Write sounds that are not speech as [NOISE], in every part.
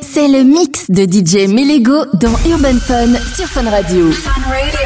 C'est le mix de DJ Melego dans Urban Fun sur Fun Radio. Fun Radio.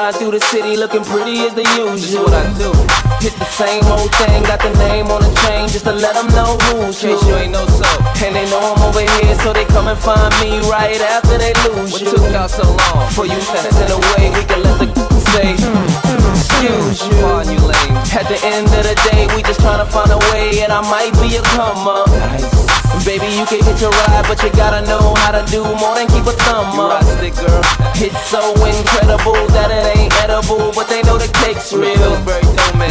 Ride through the city looking pretty as the usual. what I do. Hit the same old thing, got the name on the chain just to let them know who's who. you ain't no soul. And they know I'm over here, so they come and find me right after they lose what you. What took y'all so long? For you, to in a way we can let the [LAUGHS] say. Mm. You. At the end of the day, we just trying to find a way, and I might be a come up. Baby, you can hit your ride, but you gotta know how to do more than keep a thumb up. It, girl. It's so incredible that it ain't edible, but they know the cake's real.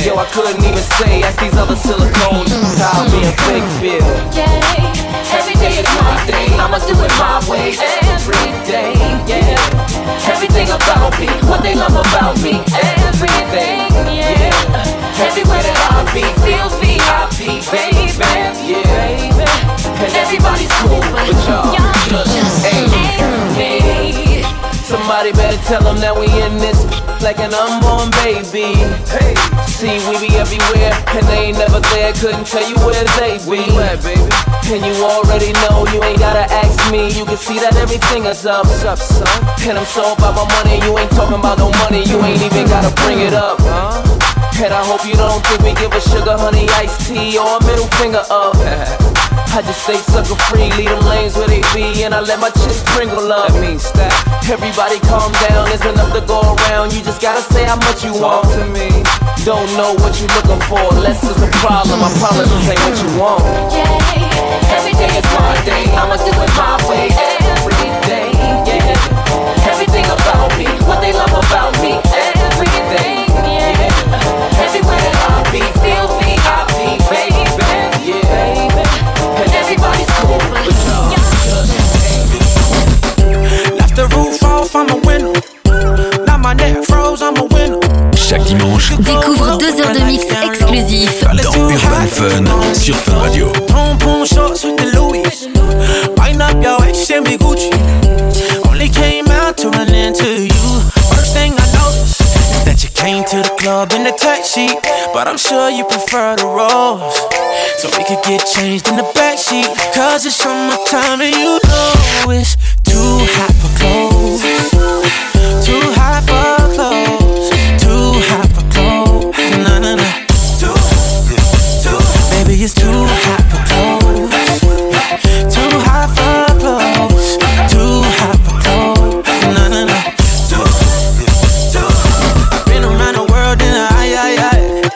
Yo, I couldn't even say, ask these other silicones [LAUGHS] how being fake feel. Yeah, every day is my day, I'ma do it my way every day. Yeah everything about me, what they love about me, everything. Yeah, everywhere that I be, feel VIP, baby. Yeah. And everybody's cool, but y'all just. Somebody better tell them that we in this like an unborn baby. Hey, See, we be everywhere, and they ain't never there. Couldn't tell you where they be. at, baby? And you already know, you ain't gotta ask me. You can see that everything is up. What's up, son? And I'm so about my money, you ain't talking about no money. You ain't even gotta bring it up. Huh? And I hope you don't think we give a sugar honey iced tea or a middle finger up. [LAUGHS] I just stay sucker free, leave them lanes where they be, and I let my chips sprinkle up. That means stack. Everybody calm down, there's enough to go around. You just gotta say how much you Talk want. to me. Don't know what you're looking for, less is a problem. I promise this ain't what you want. Yeah, every day is my day. I'ma do it my way every day. Yeah, everything about me, what they love about me, off, I'm a winner. Now my neck froze, I'm a winner. Chaque dimanche, Découvre deux heures de mix exclusifs dans Urban Fun sur Fun Radio. Boom boom shorts with the Louis. Wind up your waist and be Gucci. Club in the taxi, but I'm sure you prefer the rose. So we could get changed in the backseat. Cause it's summertime and you know it's too hot for clothes. Too hot for clothes. Too hot for clothes. Nah, nah, nah. Too, too, baby, it's too hot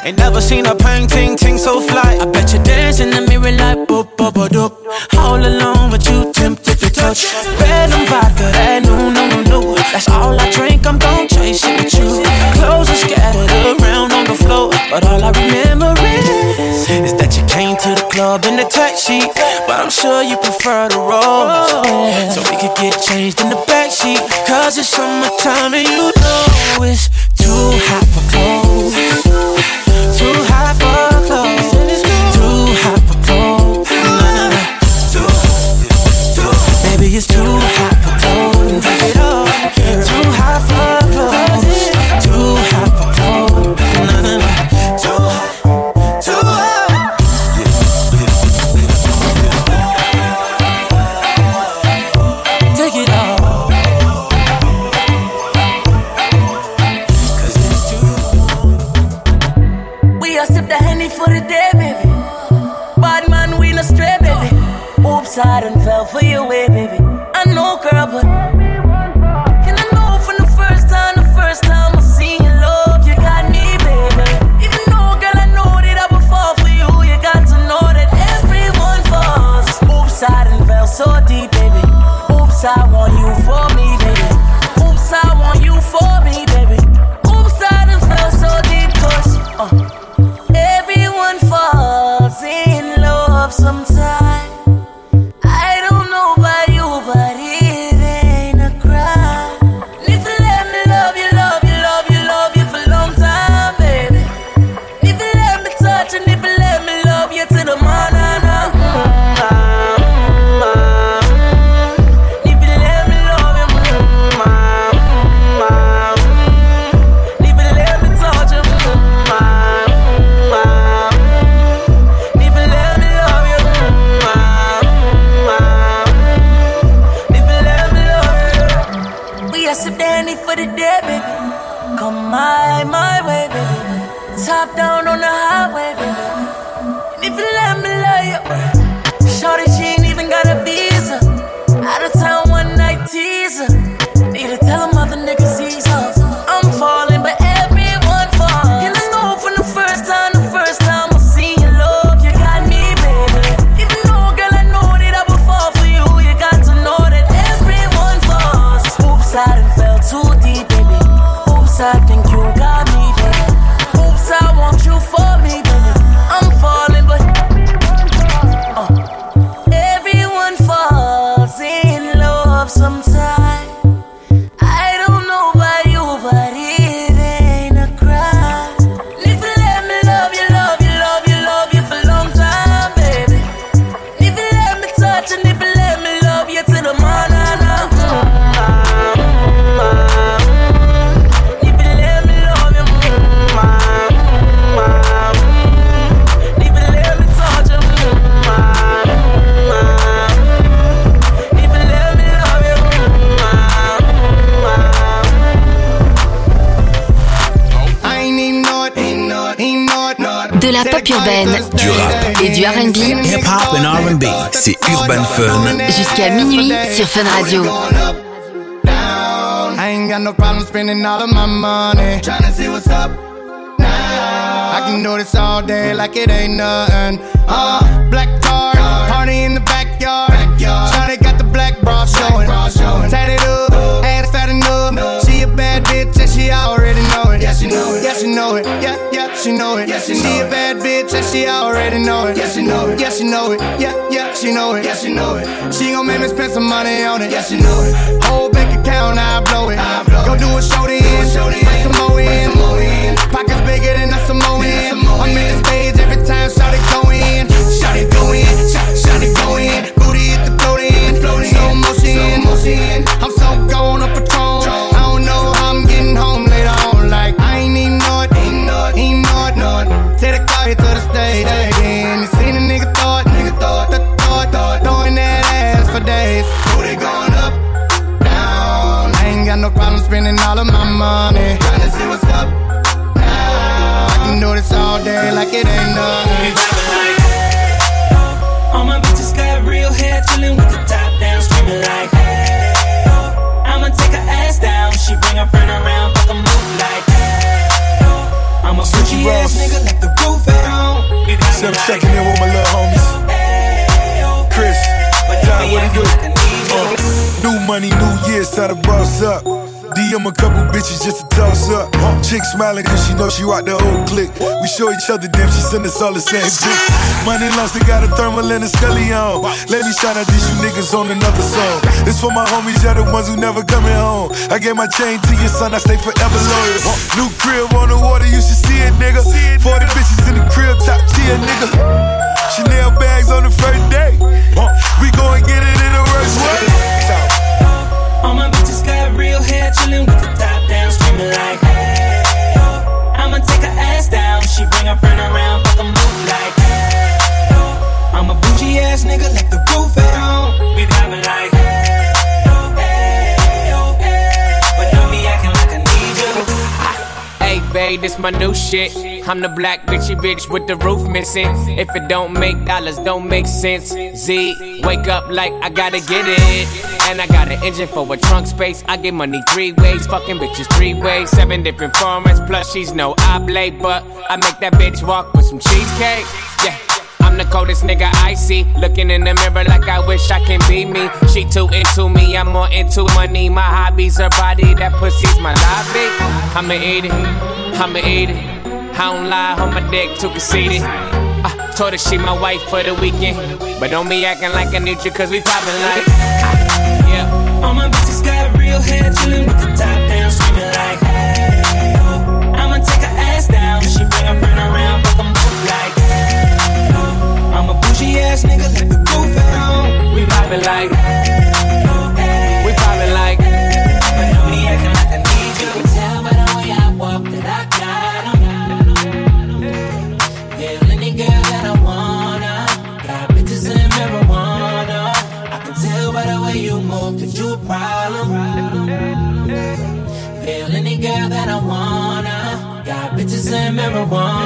Ain't never seen a painting ting ting so fly. I bet you dance in the mirror like boop, boop, boop, doop. All alone, but you tempted to touch. Red and vodka, that no, no, no, no. That's all I drink, I'm gon' chase it with you. Clothes are scattered around on the floor, but all I remember is, is that you came to the club in the taxi. But I'm sure you prefer the rose. So we could get changed in the backseat. Cause it's summertime and you know it's too hot for clothes. Come my, my way, baby. Top down on the highway, baby. And if you let me urbaine, Du rap. et du R&B Hip hop and R&B. C'est Urban Fun. jusqu'à minuit sur Fun Radio. I ain't got no problem spending all of my money. Tryna see what's up now. I can do this all day like it ain't nothing. Uh, black car, party in the backyard. Shawty got the black bra showing. Tatted up, ass fat enough. She a bad bitch and she already know it. Yeah, she know it. Yeah, she know it. Yeah, yeah, she know it. Yeah, she, she a bad bitch and she already know it. Yeah, she know it. Yeah, she know it. Yeah, yeah, she know it. Yeah, she know it. She gon' make me spend some money on it. Yeah, she know it. Whole bank account, I blow it. I blow Go do a show then. Bring some more in. Pockets bigger than a Samoan. I'm in the stage every time Shawty go in. Shawty go in. Shawty, Shawty go in. Booty hit the float in. Slow motion. Slow motion. I'm the. Then you seen a nigga thought. Nigga thought. Th- thought. Thought. Throwing that ass for days. Booty going up. Down. I ain't got no problem spending all of my money. Tryna see what's up. Now. I can do this all day like it ain't nothing. Oh, all my bitches got real hair, chillin' with the top down, screaming like, hey, oh. I'ma take her ass down. She bring her friend around, fuck 'em move like, hey, oh. I'm a freaky ass nigga, like the roof at home. We I'm checking in with my little homies. Chris, what do? Uh, new money, new year, start to boss up. DM a couple bitches just to toss up. Chick smiling cause she know she rock the whole clique. We show each other damn, she send us all the same pics. Money lost, they got a thermal and a scully on. Let me shout out these you niggas on another song. It's for my homies, y'all the ones who never coming home. I gave my chain to your son, I stay forever loyal. New crib on the water, you should see it, nigga. 40 bitches in the crib, top tier, nigga. Chanel bags on the first day. We gon' get it in the worst way. Real hair, chillin' with the top down, screaming like, hey, oh. I'ma take her ass down. She bring her friend around, fuck 'em move like, hey, oh. I'm a bougie ass nigga, like the roof at home. We driving like, hey, This my new shit. I'm the black bitchy bitch with the roof missing. If it don't make dollars, don't make sense. Z, wake up like I gotta get it. And I got an engine for a trunk space. I get money three ways, fucking bitches three ways. Seven different formats, plus she's no oblate. But I make that bitch walk with some cheesecake. I'm the coldest nigga I see. Looking in the mirror like I wish I can be me. She too into me, I'm more into money. My hobbies, her body, that pussy's my lobby. I'ma eat it, I'ma eat it. I don't lie, on my dick too conceited. I told her she my wife for the weekend. But don't be acting like I need cause we poppin' like. Yeah. All my bitches got real hair, chillin' with the top down, screaming like, hey. I'ma take her ass down. She bring her friend around, fuck oh. I'm a bougie ass nigga, like the roof at home. We poppin' like. oh, hey. We poppin' like. But don't be acting like I need you. Tell by the way I walk that I got 'em. Feel any girl that I wanna. Got bitches in marijuana. I can tell by the way you move that you a problem. Feel any girl that I wanna. Got bitches in marijuana.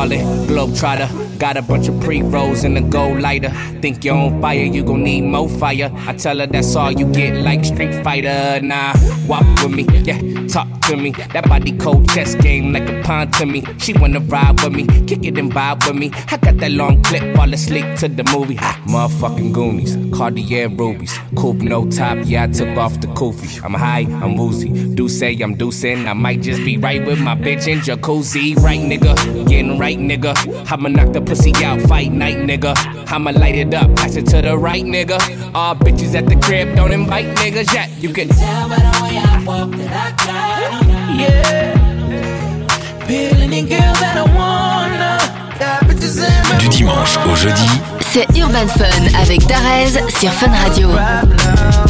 T ballin', globe trotter. Got a bunch of pre rolls in a gold lighter. Think you're on fire, you gon' need more fire. I tell her that's all you get, like Street Fighter. Nah, walk with me, yeah, talk to me. That body cold chess game like a pawn to me. She wanna ride with me, kick it and vibe with me. I got that long clip, fall asleep to the movie. Motherfucking Goonies, Cartier rubies, coupe no top. Yeah, I took off the kufi. I'm high, I'm woozy. Do say I'm deucing. I might just be right with my bitch in jacuzzi. Right, nigga, getting right, nigga. I'ma knock the pussy out, fight night, nigga. I'ma light it up, pass it to the right, nigga. All bitches at the crib, don't invite niggas yet. You can Tell by the way I walk that I got 'em. Yeah. Feel any girl that I wanna. Got bitches in marijuana. Du dimanche au jeudi, C'est Urban Fun avec Darez sur Fun Radio. Feel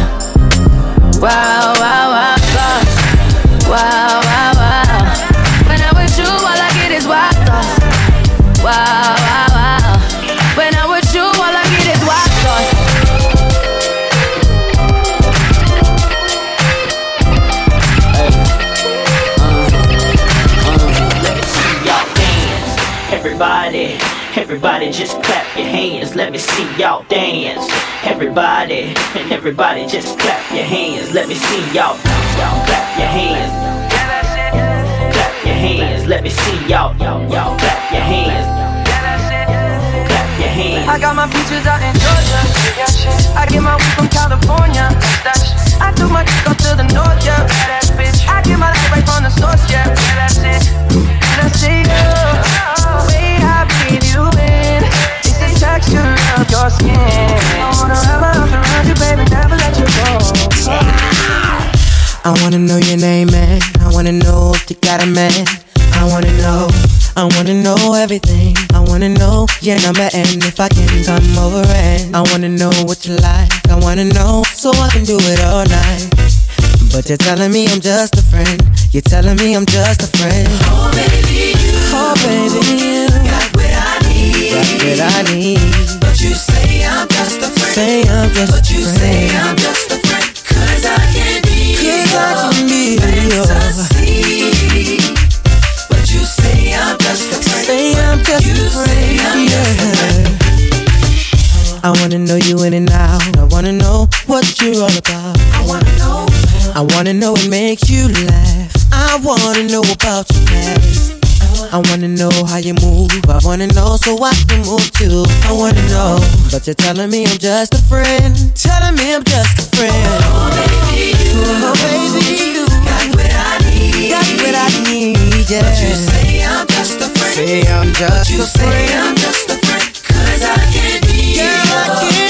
everybody just clap your hands. Let me see y'all dance. Everybody, and everybody just clap your hands. Let me see y'all, y'all clap your hands. Clap your hands. Let me see y'all, y'all, clap your hands. Clap your hands. I got my beaches out in Georgia. I get my weed from California. I took my chick to the north, yeah. I get my light right from the source, yeah. Let's see you. The texture your skin. I wanna wrap my arms around you, baby, never let you go. I wanna know your name, man. I wanna know if you got a man. I wanna know, I wanna know everything. I wanna know your number and if I can come over and I wanna know what you like. I wanna know so I can do it all night. But you're telling me I'm just a friend. You're telling me I'm just a friend. Oh baby, you. Oh baby, Got what I need. But you say I'm just a friend. Say I'm just but a friend. You say I'm just a friend. Cause I can be Cause I can be fantasy. But you say I'm just a friend. Say I'm just you a friend. I'm yeah. I wanna know you in and out. I wanna know what you're all about. I wanna know. I wanna know what makes you laugh. I wanna know about your past. I wanna know how you move. I wanna know so I can move too. I wanna know, but you're telling me I'm just a friend. Telling me I'm just a friend. Oh baby, you, oh, baby, you got what I need. Got what I need, yeah. But you say I'm just a friend. Say I'm just but you a friend. Say I'm just a friend. Cause I can't be Girl, I can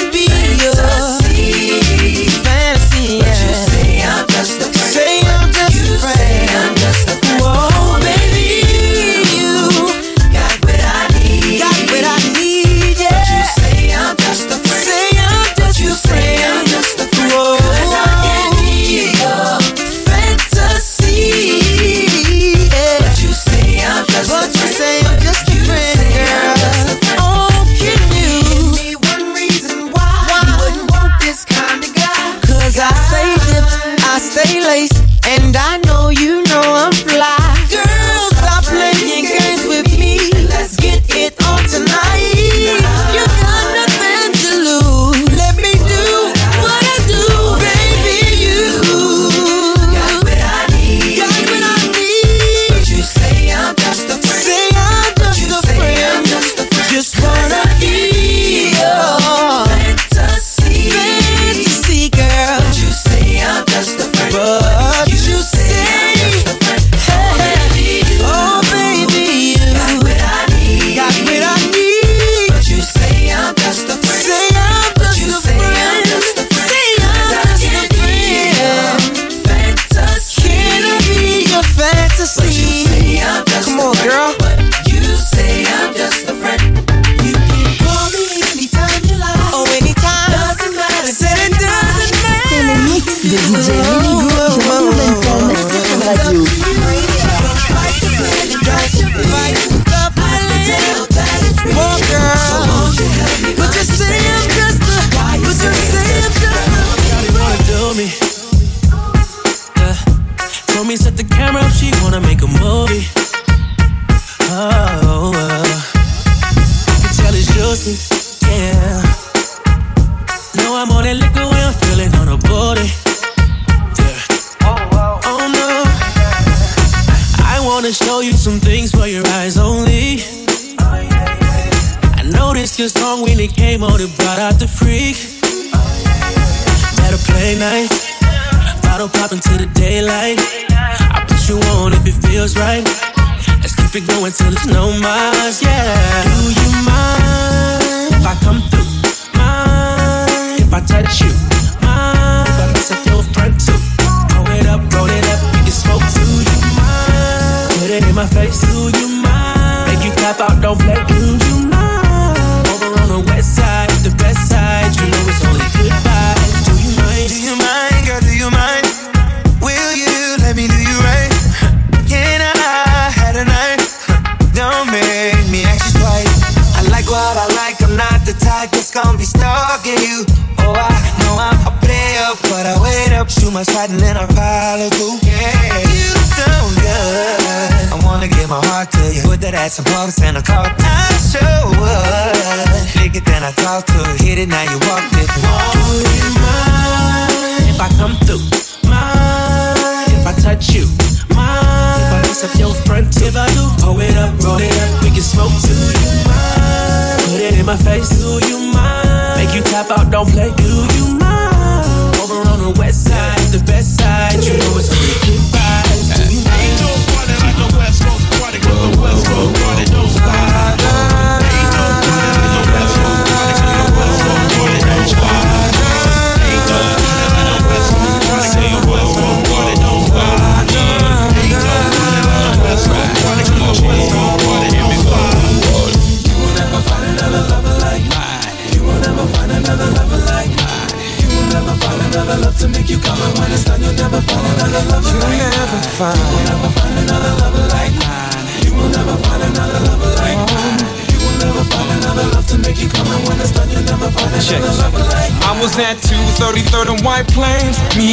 don't play. You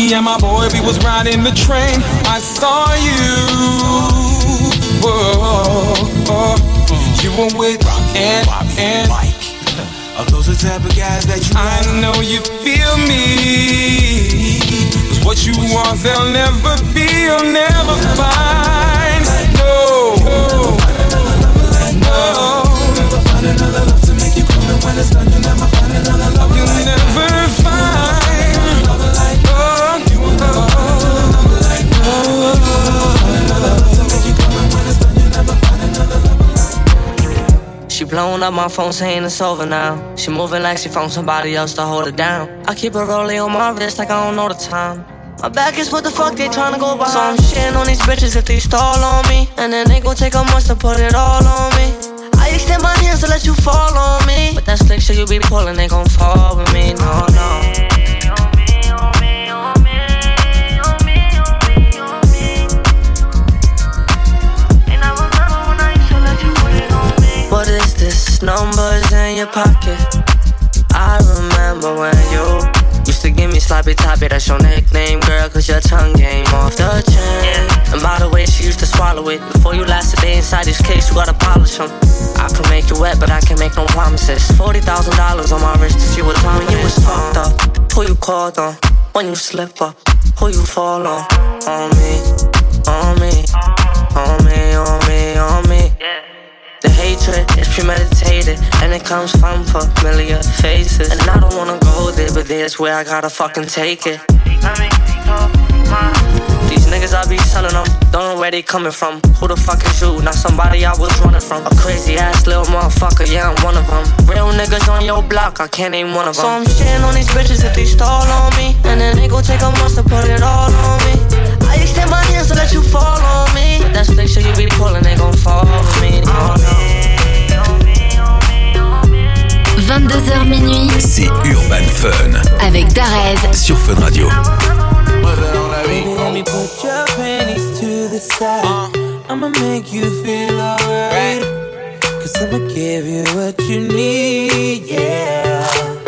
Me and my boy, we was riding the train. I saw you. Whoa. You were with and and Are those the type of guys that you I know you feel me. 'Cause what you want, they'll never be, you'll never find. Blowing up my phone saying it's over now. She moving like she found somebody else to hold her down. I keep a rollie on my wrist like I don't know the time. My back is what the fuck they tryna go by. So I'm shitting on these bitches if they stall on me. And then they gon' take a month to put it all on me. I extend my hands to let you fall on me. But that slick shit you be pulling, they gon' fall with me. No. To give me sloppy toppy. That's your nickname, girl, cause your tongue came off the chain. And by the way, she used to swallow it. Before you last a day inside this case, you gotta polish them. I can make you wet, but I can make no promises. $40,000 on my wrist to see what time when you was fucked up. Who you called on? When you slip up, who you fall on? On me, on me, on me, on me, on me. The hatred is premeditated and it comes from familiar faces. And I don't wanna go there, but there's where I gotta fucking take it. These niggas I be selling them, don't know where they coming from. Who the fuck is you? Not somebody I was running from. A crazy ass little motherfucker, yeah, I'm one of them. Real niggas on your block, I can't name one of them. So I'm shitting on these bitches if they stall on me. And then they gon' take a month to put it all on me. I extend my hands to let you fall on me. But that slick shit you be pulling, they gon' fall with me. Oh, no. 22h minuit C'est Urban Fun avec Darez sur Fun Radio. Side. I'ma make you feel alright. Cause I'ma give you what you need, yeah.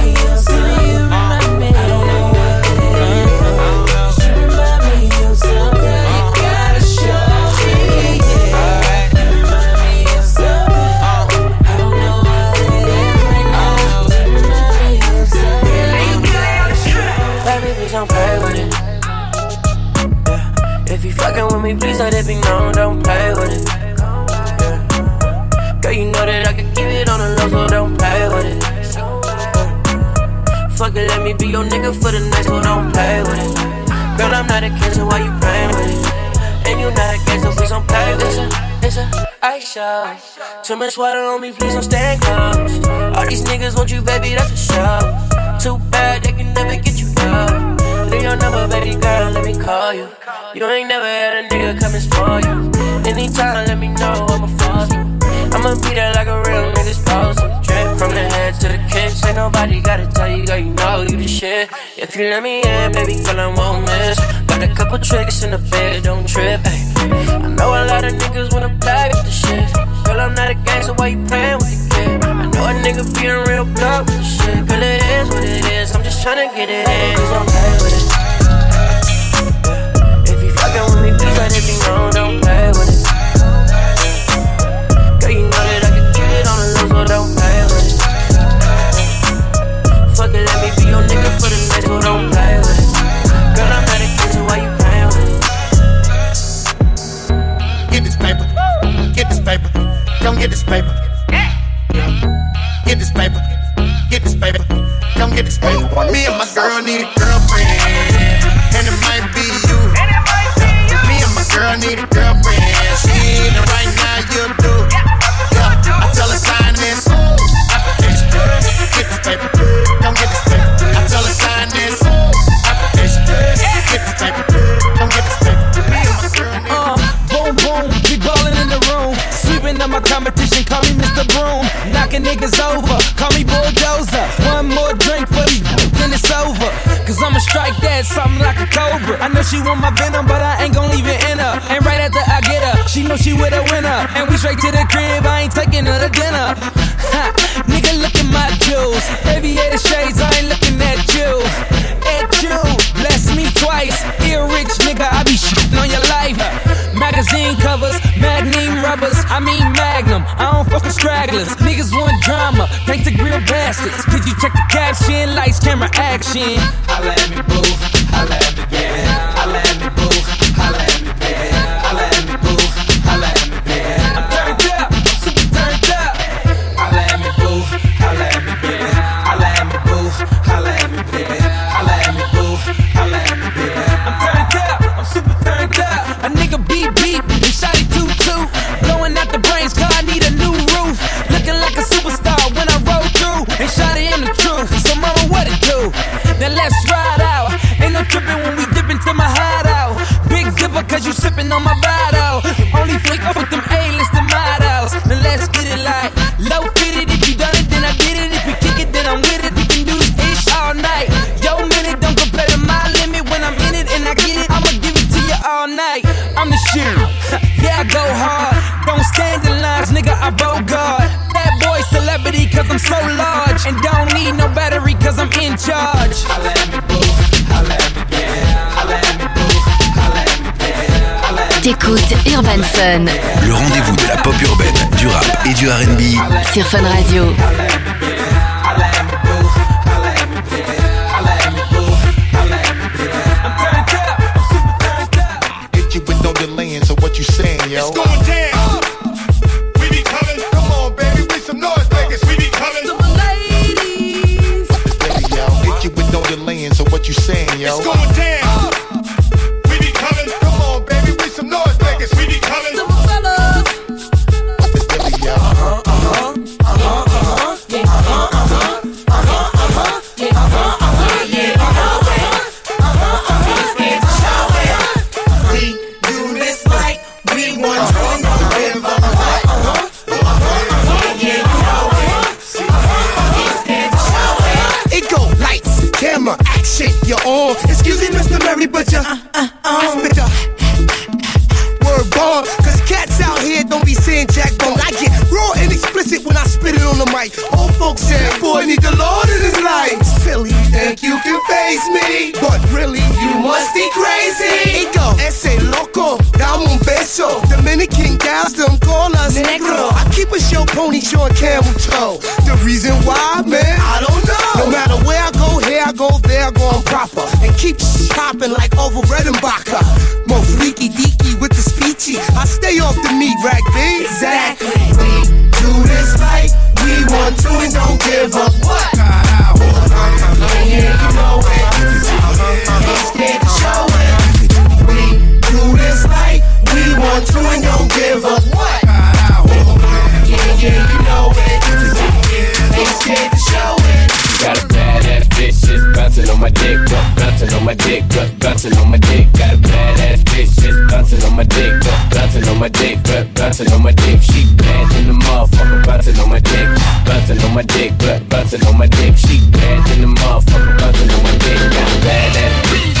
fucking with me, please let it be known, don't play with it. Yeah. Girl, you know that I can keep it on the low, so don't play with it. Yeah. Fuck it, let me be your nigga for the night, so don't play with it. Girl, I'm not a kid, why you playing with it? And you not a gangster, please don't play with it. It's a ice show. Too much water on me, please don't stand close. All these niggas want you, baby, that's for sure. Too bad they can never get you down. Your number, baby girl, let me call you. You ain't never had a nigga come and spoil you. Anytime, let me know, I'ma fall. I'ma be there like a real nigga's supposed to. Drip from the head to the kiss. Ain't nobody gotta tell you, girl, you know you the shit. If you let me in, baby girl, I won't miss. Got a couple tricks in the bed, don't trip, ay. I know a lot of niggas wanna play with the shit. Girl, I'm not a gangster, why you playing with the kid? I know a nigga being real blunt with the shit. Girl, it is what it is, I'm just tryna get it in. Please don't play with it. If you fucking with me, please let it be known, don't play with it. Fun Le rendez-vous de la pop urbaine, du rap et du R&B sur Fun Radio. Short camel toe. The reason why, man, I don't know. No matter where I go, here I go, there I go, I'm proper. And keep popping like Orville Redenbacher. Mo freaky deaky with the speechy. I stay off the meat rack, B. Exactly. We do this like we want to and don't give up. What? Yeah, yeah, you know it. Ain't scared to show it. We do this like we want to and don't give up. On my dick, uh, bouncing on my dick, uh, bouncing on my dick. Got a badass bitch just bouncing on my dick, uh, bouncing on my dick, uh, bouncing on my dick. She bad in the motherfucker, bouncing on my dick, bouncing on my dick, uh, bouncing on my dick. She bad in the motherfucker, bouncing on my dick. Got a badass bitch.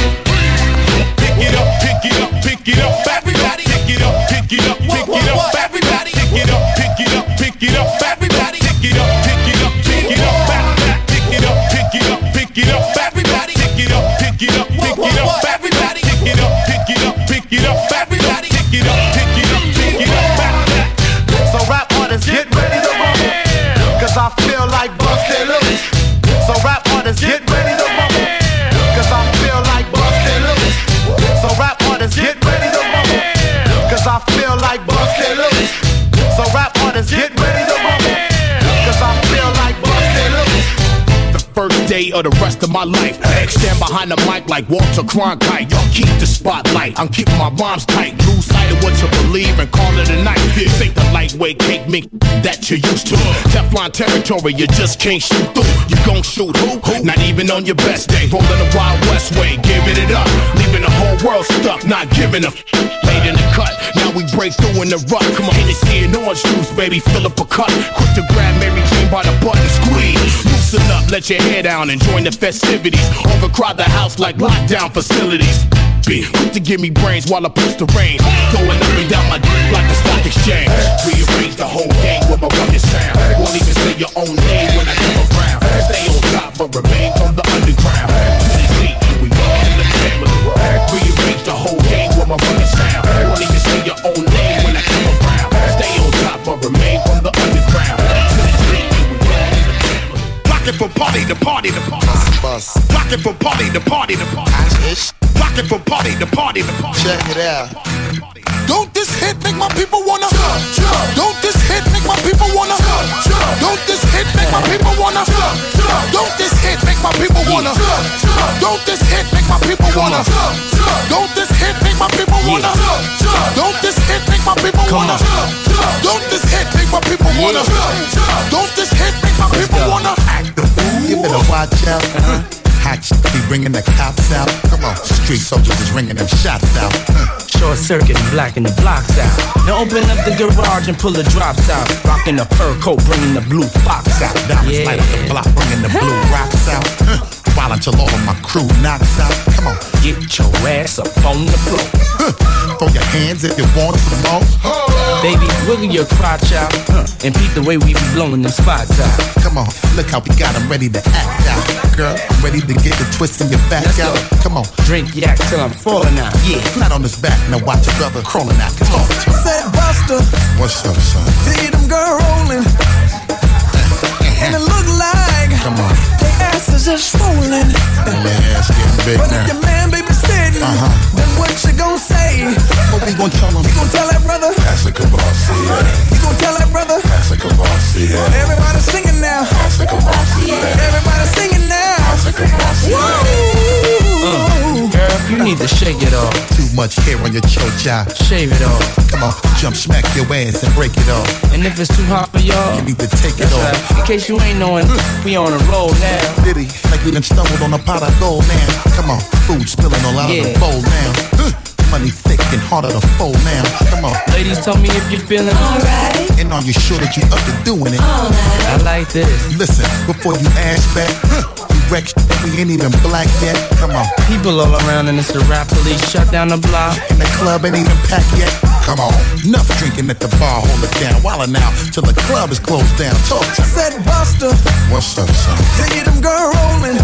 Pick it up, pick it up, pick it up, everybody. Pick it up, pick it up, pick it up, everybody. It up, day of the rest of my life. Stand behind the mic like Walter Cronkite. Y'all keep the spotlight. I'm keeping my rhymes tight. Lose sight of what to believe and call it a night. This ain't the lightweight cake mix that you're used to. Teflon territory, you just can't shoot through. You gon' shoot who? Not even on your best day. Rolling the Wild West way, giving it up. Leaving the whole world stuck, not giving a f- break through in the rut. Come on, Hennessy and orange juice, baby, fill up a cup. Quick to grab Mary Jane by the button, squeeze. Loosen up, let your hair down and join the festivities. Overcrowd the house like lockdown facilities. Be quick to give me brains while I push the rain. Going up and down my dick like a stock exchange. Rearrange the whole game with my rugged sound. Won't even say your own name when I come around. Stay on top but remain from the underground. To the deep, we all in the family. Rearrange the whole game with my rugged sound. Won't even say your own name when I come around. Stay on top but remain from the underground. To the deep, we all in the family. Rockin' from party to party to party. Rockin' from party to party to party. Rockin' from party to party to party. Check it out. Don't this hit make my people wanna jump, jump. Don't this hit make my people wanna jump, jump. Don't this hit make my people wanna jump, jump. Don't this hit make my people wanna jump, jump. Don't this hit make my people wanna jump, jump. Don't this hit make my people wanna jump, jump. Don't this hit make my people wanna jump, jump. Don't this hit make my people wanna jump, jump. Don't this hit make my people wanna act the fool. Give it a watch out. Hot be bringing the cops out. Come on, street soldiers is ringing them shots out. Hmm. Short circuit blacking the blocks out. Now open up the garage and pull the drops out. Rocking the fur coat, bringing the blue fox out. Diamonds light up the block, bringing the blue rocks out. Huh. While until all of my crew knocks out. Come on, get your ass up on the floor. Huh. Throw your hands if you want some more. Baby, wiggle your crotch out huh, and peep the way we be blowing them spots out. Come on, look how we got 'em ready to act out. Girl, I'm ready to get the twist in your back Let's out. go. Come on, Drink yak till I'm falling out. Yeah. flat on his back. Now watch your brother crawling out. Come on, Said Busta, what's up, son? see them girl rolling. [LAUGHS] And it look like Come on, they asses are swollen. my ass getting big But now. Uh-huh. then what you gon' say? What we gonna tell him? You gon' tell that brother? That's a Kavasi, You gon' tell that brother? That's a Kavasi, Everybody singing now. That's a Kavasi, Everybody singing now. That's a Kavasi. Woo! Girl, you need to shake it off. Too much hair on your chocha. Shave it off. Come on, jump, smack your ass and break it off. And if it's too hot for y'all, You need to take it off. right. In case you ain't knowing, we on a roll now. Diddy, like we done stumbled on a pot of gold now. Come on, food spilling all out of Yeah. The bowl now. Huh. Money thick and harder to fold now. Come on, Ladies, tell me if you're feeling alright. and are you sure that you up to doing it? I like this. Listen, before you ask back, huh, you wreck shit, we ain't even black yet. Come on, People all around and it's the rap police. Shut down the block. and the club ain't even packed yet. Come on, enough drinking at the bar, hold it down. While now, till the club is closed down. Talk to me. Said Busta, What's up, son? see them girl rolling.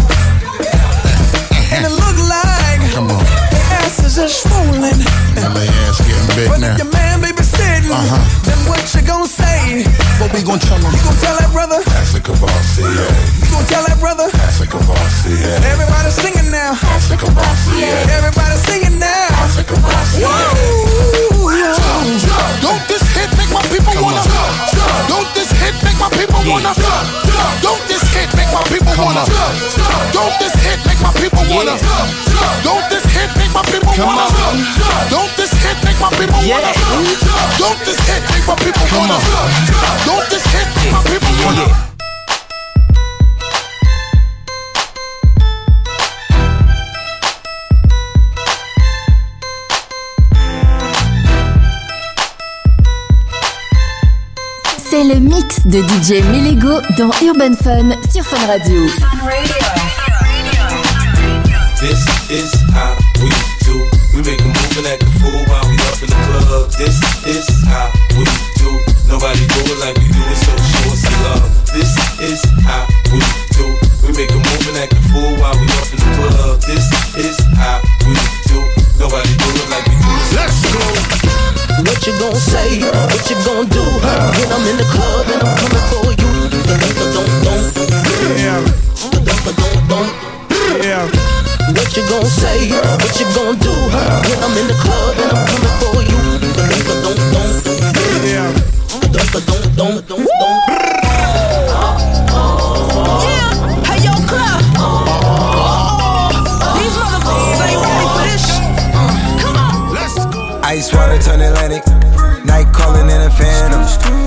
And it look like Come on. the ass is just swollen. LA ass getting big But now. if your man baby sitting, Uh-huh. then what you gonna say? What we gonna tell him? You gonna tell that brother? That's a Kavasi, You gonna tell that brother? That's a Kavasi, Everybody singing now. That's a Kavasi, Everybody singing now. That's a Kavasi, Whoa. Don't this hit make my people wanna? Don't this hit make my people wanna? Don't this hit make my people wanna? Don't this hit make my people wanna? Don't this hit make my people wanna? Don't this hit make my people wanna? Don't this hit make my people wanna? Don't this hit make my people wanna? C'est le mix de DJ Melego dans Urban Fun sur Fun Radio. This is how we do. We make a move and act a fool while we up in the club. This is how we do. Nobody do it like we do it, so show us some love. This is how we do. We make a move and act a fool while we up in the club. This is how we do. Nobody do it like we do it. Let's go. What you gonna say? What you gonna do? When I'm in the club and I'm coming for you. Yeah. What you gonna say? What you gonna do? When I'm in the club and I'm coming for you. Ice turn Atlantic. Night calling in a phantom.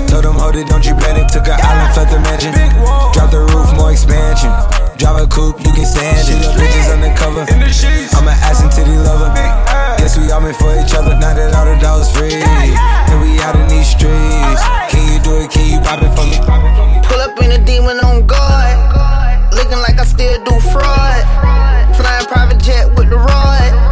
Told them, hold it, don't you panic. Took an island, left the mansion. Drop the roof, more expansion. Drive a coupe, you can stand it. Bitches undercover. I'm an ass and titty lover. Guess we all meant for each other. Now that all the dogs free. And we out in these streets. Can you do it? Can you pop it for me? Pull up in a demon on guard. Looking like I still do fraud. Flying private jet with the rod.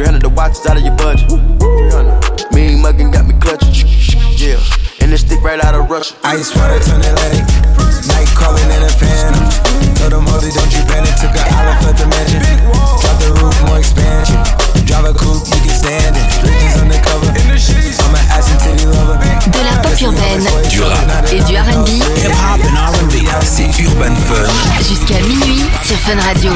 300 the watch is out of your budget. 300. Mean muggin' got me clutching. Yeah. And this stick right out of Russia. Ice water turn Atlantic. Night calling in a phantom. Told them, hold it, don't you panic. Took an island, left the mansion. Drop the roof, more expansion. Drive a coupe, you can stand it. Bridges undercover. I'm an ass and titty lover. De la pop urbaine, Du rap. et du R&B, Hip-hop and R&B. C'est Urban Fun. jusqu'à minuit sur Fun Radio.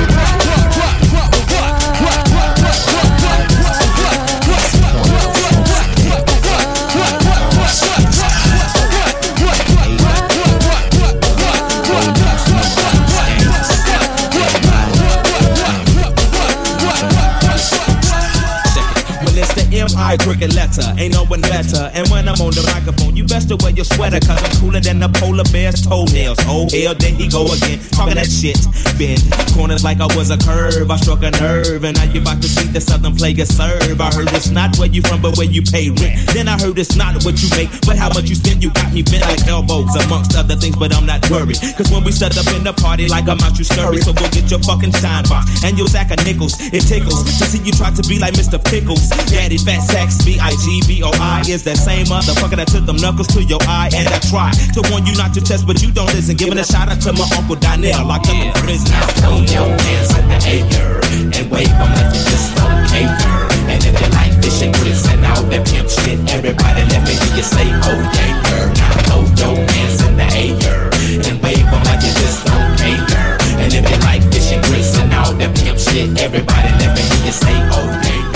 M.I. cricket letter, ain't no one better. And when I'm on the microphone, you best to wear your sweater, cause I'm cooler than the polar bear's toenails. Oh, hell, there he go again, talking that shit. Bend corners like I was a curve, I struck a nerve, and now you about to see the southern player serve. I heard it's not where you from, but where you pay rent. Then I heard it's not what you make, but how much you spend. You got me bent like elbows, amongst other things, but I'm not worried. Cause when we set up in the party, like I'm out, you scurry. So go get your fucking shine box and your sack of nickels. It tickles to see you try to be like Mr. Pickles. Daddy Fat Sacks, B I G B O I is that same motherfucker that took them knuckles to your eye. And I try to warn you not to test, but you don't listen. Giving a shout out to my uncle Donnell, locked up in prison. Now throw your hands in the air and wave them like you just don't care. And if you like fishing grits and all that pimp shit, everybody let me hear you say, oh yeah, girl. Now throw your hands in the air and wave them like you just don't care. And if you like fishing grits and all that pimp shit, everybody let me hear you say, oh yeah,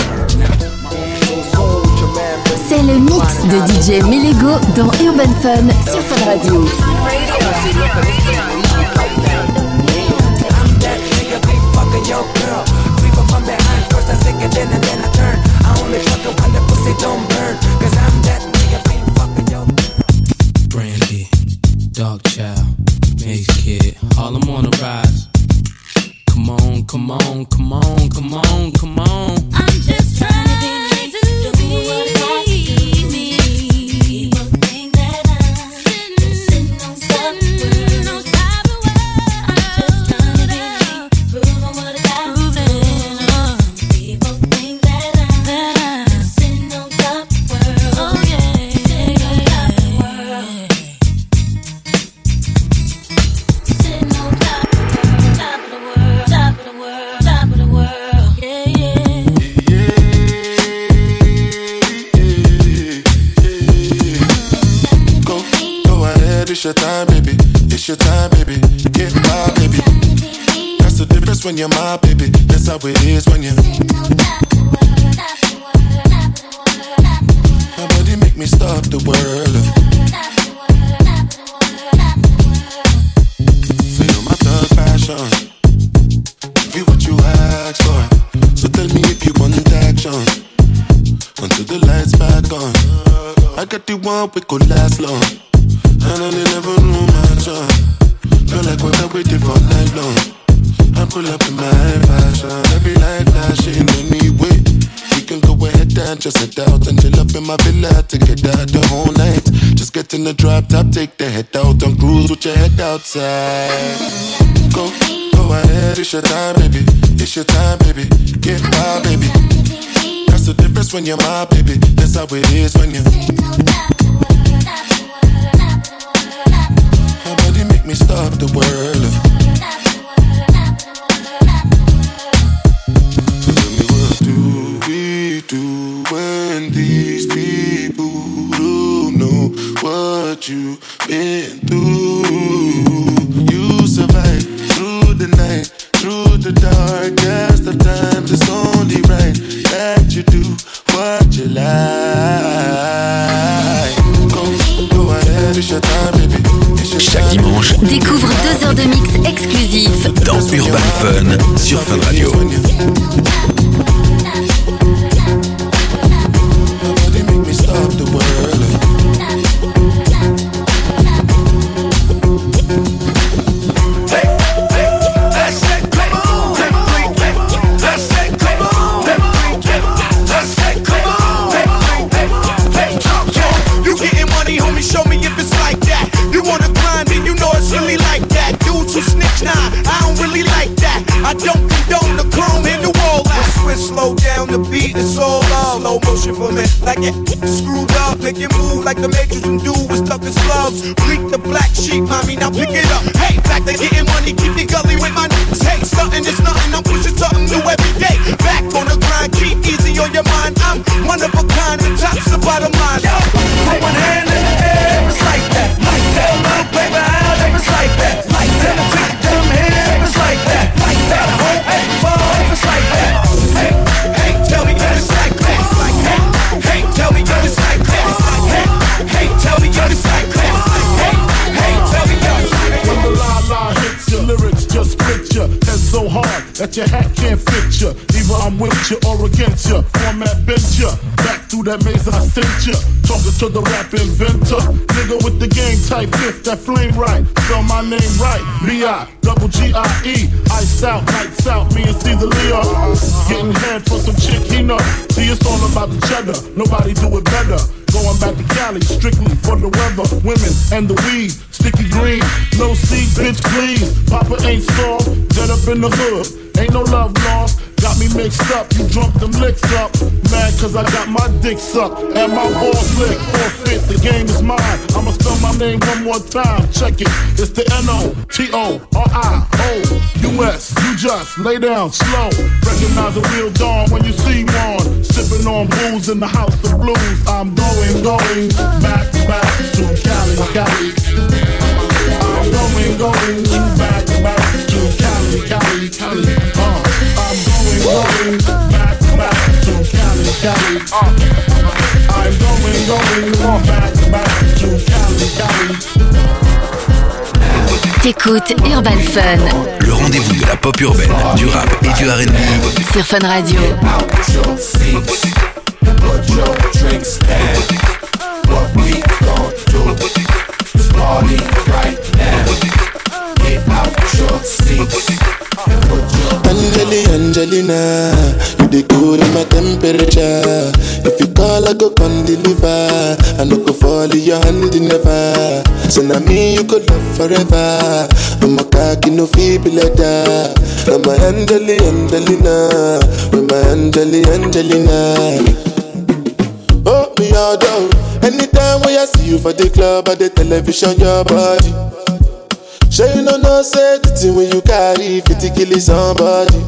le mix de DJ Melego dans Urban Fun sur Fun Radio. What you ask for. So tell me if you want action. Until the lights back on. I got the one we could last long. And I never knew my job. Feel like what I waited for night long. I pull up in my fashion. Every light flashing anyway. We can go ahead and just head out and chill up in my villa to get out the whole night. Just get in the drop top, take the head out and cruise with your head outside. Go, go ahead, it's your time, baby. It's your time, baby. Get my baby. That's the difference when you're my baby. That's how it is when you. My body make me stop the world. So tell me what do we do when these people don't know what you've been through? Only right that you do what you like. Chaque dimanche, Découvre deux heures de mix exclusifs dans Urban Fun sur Fun Radio. Like the and with stuff in slugs. Bleak the black sheep, mommy, now pick it up. Hey, back to getting money, keep the gully with my niggas. Hey, something is nothing, I'm pushing something new every day. Back on the grind, keep easy on your mind. I'm one of a kind, and top's the bottom line. Yo, put one hand in the air, it's like that, like that. Paper out, it's like that, like that. That your hat can't fit you. Either I'm with you or against you. Format bent you. Back through that maze I sent you. Talking to the rap inventor. Nigga with the game type fifth, that flame right. Spell my name right. B-I, double G-I-E. Iced out, lights out, me and Cease a Leo. Getting head for some chick he know. See, it's all about the cheddar. Nobody do it better. Going back to Cali, strictly for the weather, women, and the weed. Sticky green, no seed, bitch, please. Papa ain't soft, dead up in the hood. Ain't no love lost. Me mixed up, you drunk them licks up. Mad cause I got my dick sucked and my balls licked. Forfeit, the game is mine. I'ma spell my name one more time. Check it. It's the N-O-T-O-R-I-O-U-S. You just lay down slow. Recognize a real dawn when you see one. Sipping on booze in the house of blues. I'm going, going back, back to Cali, Cali. I'm going, going back, back to Cali, Cali, Cali. T'écoutes Urban Fun. Le rendez-vous de la pop urbaine, du rap et du R&B. Sur Fun Radio. Your Angelina, you the cool my temperature. If you call, I go come deliver. I no go fall in your hand never. So now me you could love forever. I'm a cocky no feeble that. I'm a Angeli, Angelina, with my Angeli, Angelina. Oh, me all down. Anytime when I see you for the club or the television, your body. Sure you know no thing when you carry 50 killing somebody.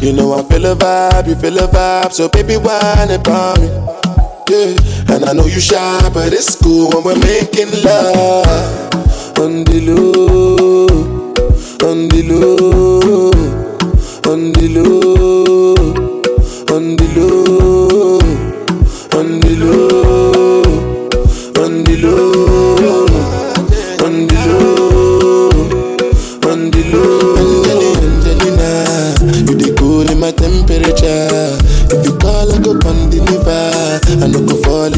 You know I feel a vibe, you feel a vibe, so baby whine about me. Yeah, and I know you shy, but it's cool when we're making love. On the low, on the low, on the low, on the low,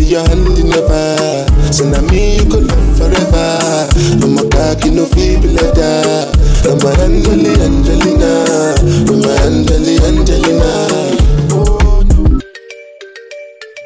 go hand in your hand never. So now me you could love forever. I'm a cocky no feeble that. I'm a Angeli Angelina, I'm a Angeli Angelina. Oh, no.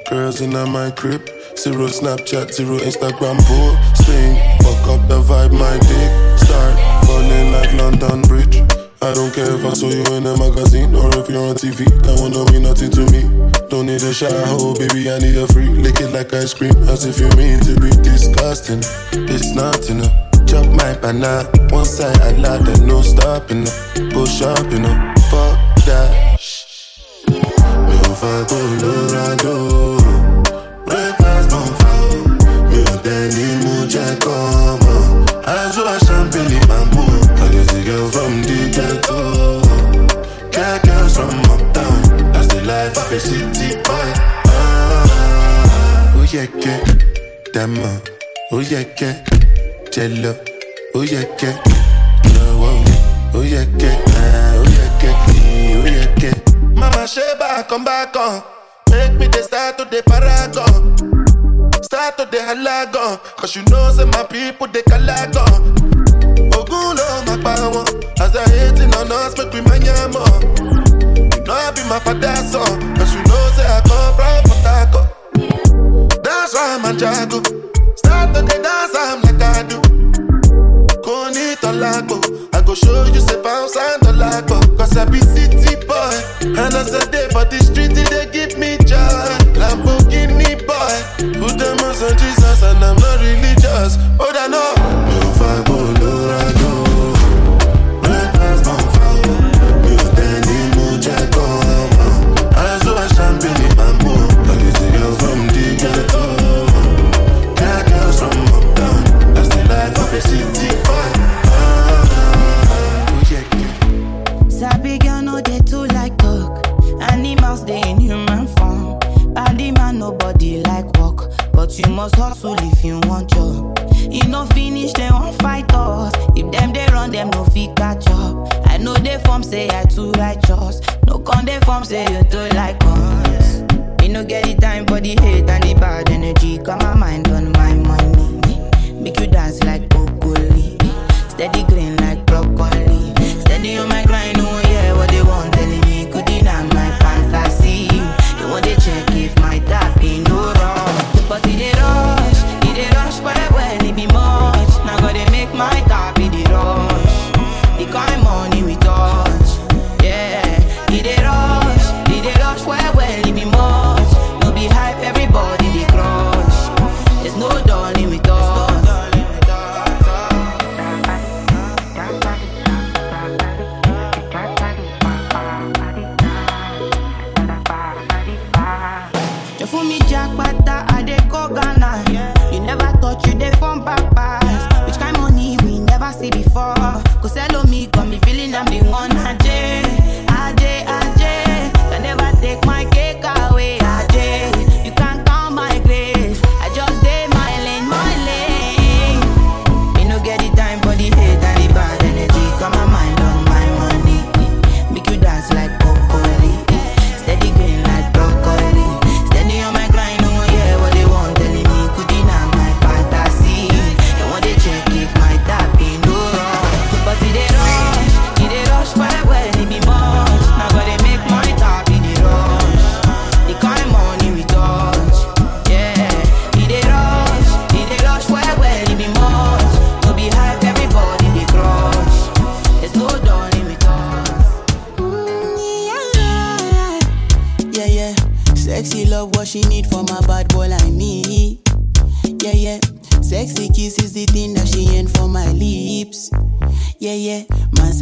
Girls in my crib, zero Snapchat, zero Instagram posting. Fuck up the vibe, my dick start falling like London Bridge. I don't care if I saw you in a magazine or if you're on TV. That won't mean nothing to me. Don't need a shower, oh baby, I need a free. Lick it like ice cream, as if you mean to be disgusting. It's not enough. Chop my banana, one side I lie, there's no stopping. Uh. Go shopping, up. fuck that. Mi ò yẹ kẹ́ jẹ lọ, ó yẹ kẹ́ lọ́wọ́, ó yẹ kẹ́ ah, ó yẹ kẹ́ ó yẹ kẹ́. Mama ṣe bákan bákan, make me dey start to dey paragon. Start to dey halagan, cause you know say my people dey kalagan. Ogun ló máa as they hating on us make we mind yam up. You know I be my father son, cause you know say I come from Port Harcourt. That's why I'm a jago. Start to dey dance, I'm like I do. Ní tọ́lágbó, I go show you say bounce and tọ́lágbó. Cause I be city boy, and as I day for the street, it dey give me say I too righteous. No con dey form say you too like us. Me no get the time for the hate and the bad energy. Got my mind on my money. Make you dance like broccoli. Steady green like broccoli. Steady on my grind, oh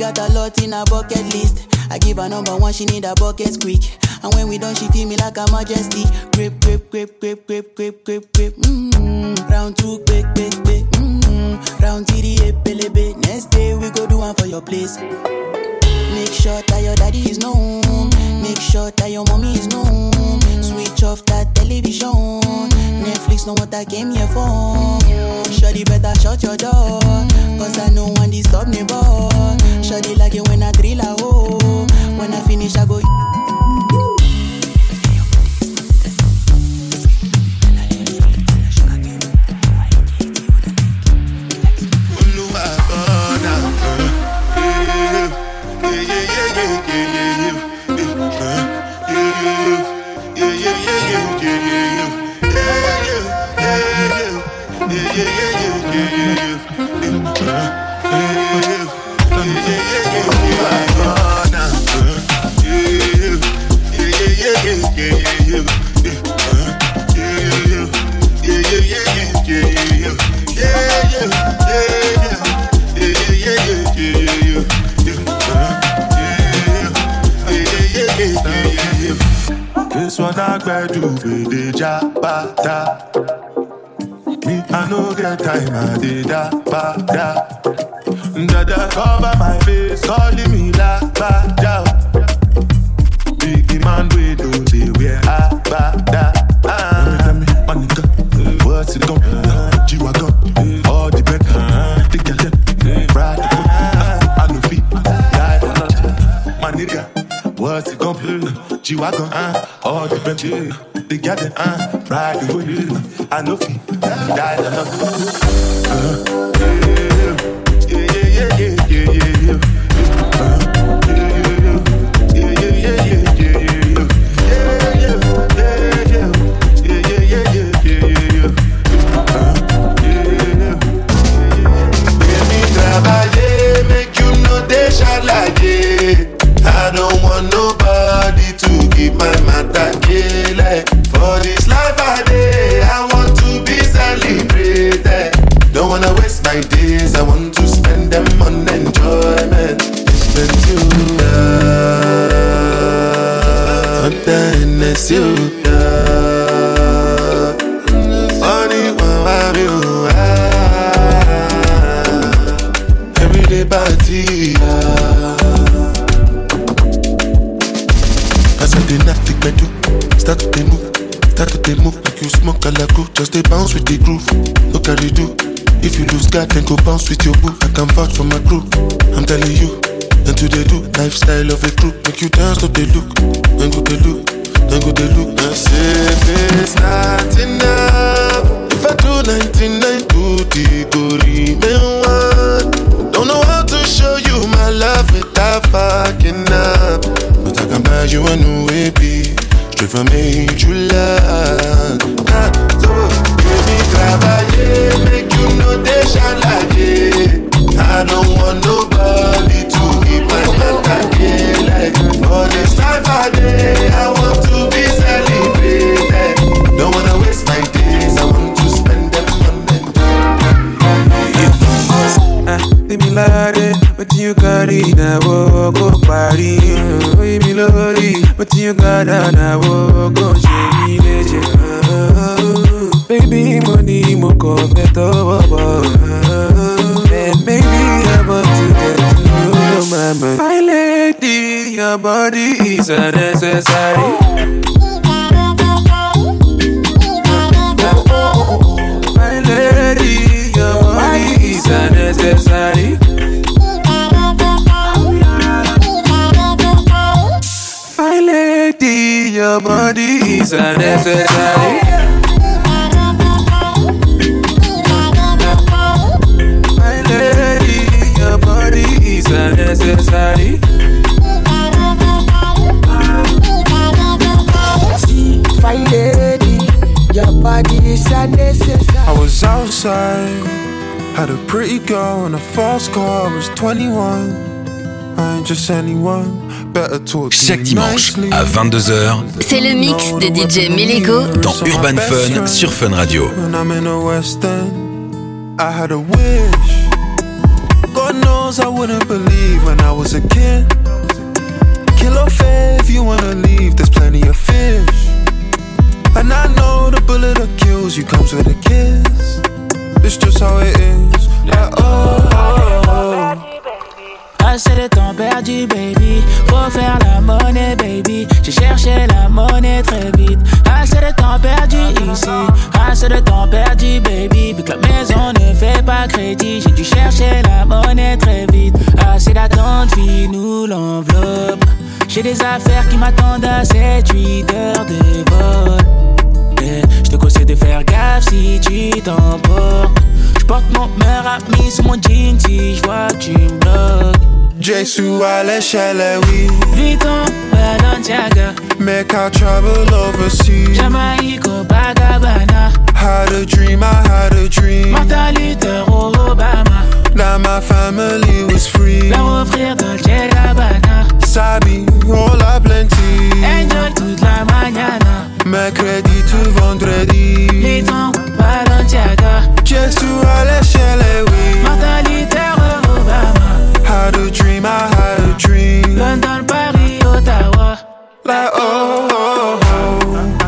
got a lot in her bucket list. I give her number one, she need a bucket quick. And when we done, she feel me like a majesty. Grip, grip, grip, grip, grip, grip, grip, grip. Mm-hmm. Round two, quick, quick, quick. Mm-hmm. Round three, pelebe. Next day we go do one for your place. Make sure that your daddy is known. Make sure that your mommy is known. Switch off that television. Netflix know what I came here for. Shorty better shut your door. Cause I know one disturb me, Shorty like it when I drill a hole. When I finish, I go. This jabata. Me, I no get time, I did da ba da. Dada cover my face, calling me la ba da. Big man, we do the wear a ba da. Ah, tell me, my nigga, what's it uh, G-Wagon, all the bed, boat, uh, I no fit. My nigga, what's it be? G-Wagon, all the bed, the girl them, uh, ride the boat, I no fit, die love. Uh, a Just dey bounce with the groove, look how they do. If you lose God, then go bounce with your boo. I can vouch for my crew, I'm telling you. Then to they do lifestyle of a crew, make you dance to the look, then go they look, then go they look. Say if it's not enough, if I do 99 to the go remain one. Don't know how to show you my love without fucking up. But I can buy you a new straight from. Ah, so, baby, travailler, make you know they shall like it. I don't want nobody to keep my mental like For this life I day, I want to be celebrated. Don't wanna waste my days, I want to spend them on Ah, leave me but you carry na wo go party. Leave me lori, but you got na wo go ṣe mi Baby, money mo kọ fẹ́ tọwọ́ bọ̀. And maybe I want to get to know mama. My lady, your body is unnecessary. My lady, your body is unnecessary. Is unnecessary. My lady, your body is unnecessary. See, fine lady, your body is unnecessary. I was outside, had a pretty girl and a fast car. I was 21. Chaque dimanche à 22h C'est le mix de DJ Melego dans Urban Fun sur Fun Radio. I had a wish. God knows I wouldn't believe when I was a kid. Kill fair if you wanna leave, there's plenty of fish. And I know the bullet that kills you comes with a kiss. It's just how it is. Like, oh, oh, oh. Assez de temps perdu, baby. Faut faire la monnaie, baby. J'ai cherché la monnaie très vite. Assez de temps perdu ici. Assez de temps perdu, baby. Vu que la maison ne fait pas crédit, j'ai dû chercher la monnaie très vite. Assez d'attente, fille, nous l'enveloppe. J'ai des affaires qui m'attendent à 7-8 heures de vol. Yeah, Je te conseille de faire gaffe si tu t'emportes. J'porte mon meilleur ami sous mon jean si j'vois que tu me bloques. Jesu à l'échelle, eh oui. Vuitton, Balenciaga. Make our travel overseas. Jamaica, Bagabana. Had a dream, I had a dream. Martin Luther, Obama. Now my family was free. Leur offrir Dolce Gabbana. Sabi, all a plenty. Enjoy toute la mañana. Mercredi tout vendredi. Vuitton, Balenciaga. Jesu à l'échelle, eh oui. Martin Luther, Obama. had a dream, I had a dream. London, Paris, Ottawa. Like, oh, oh, oh.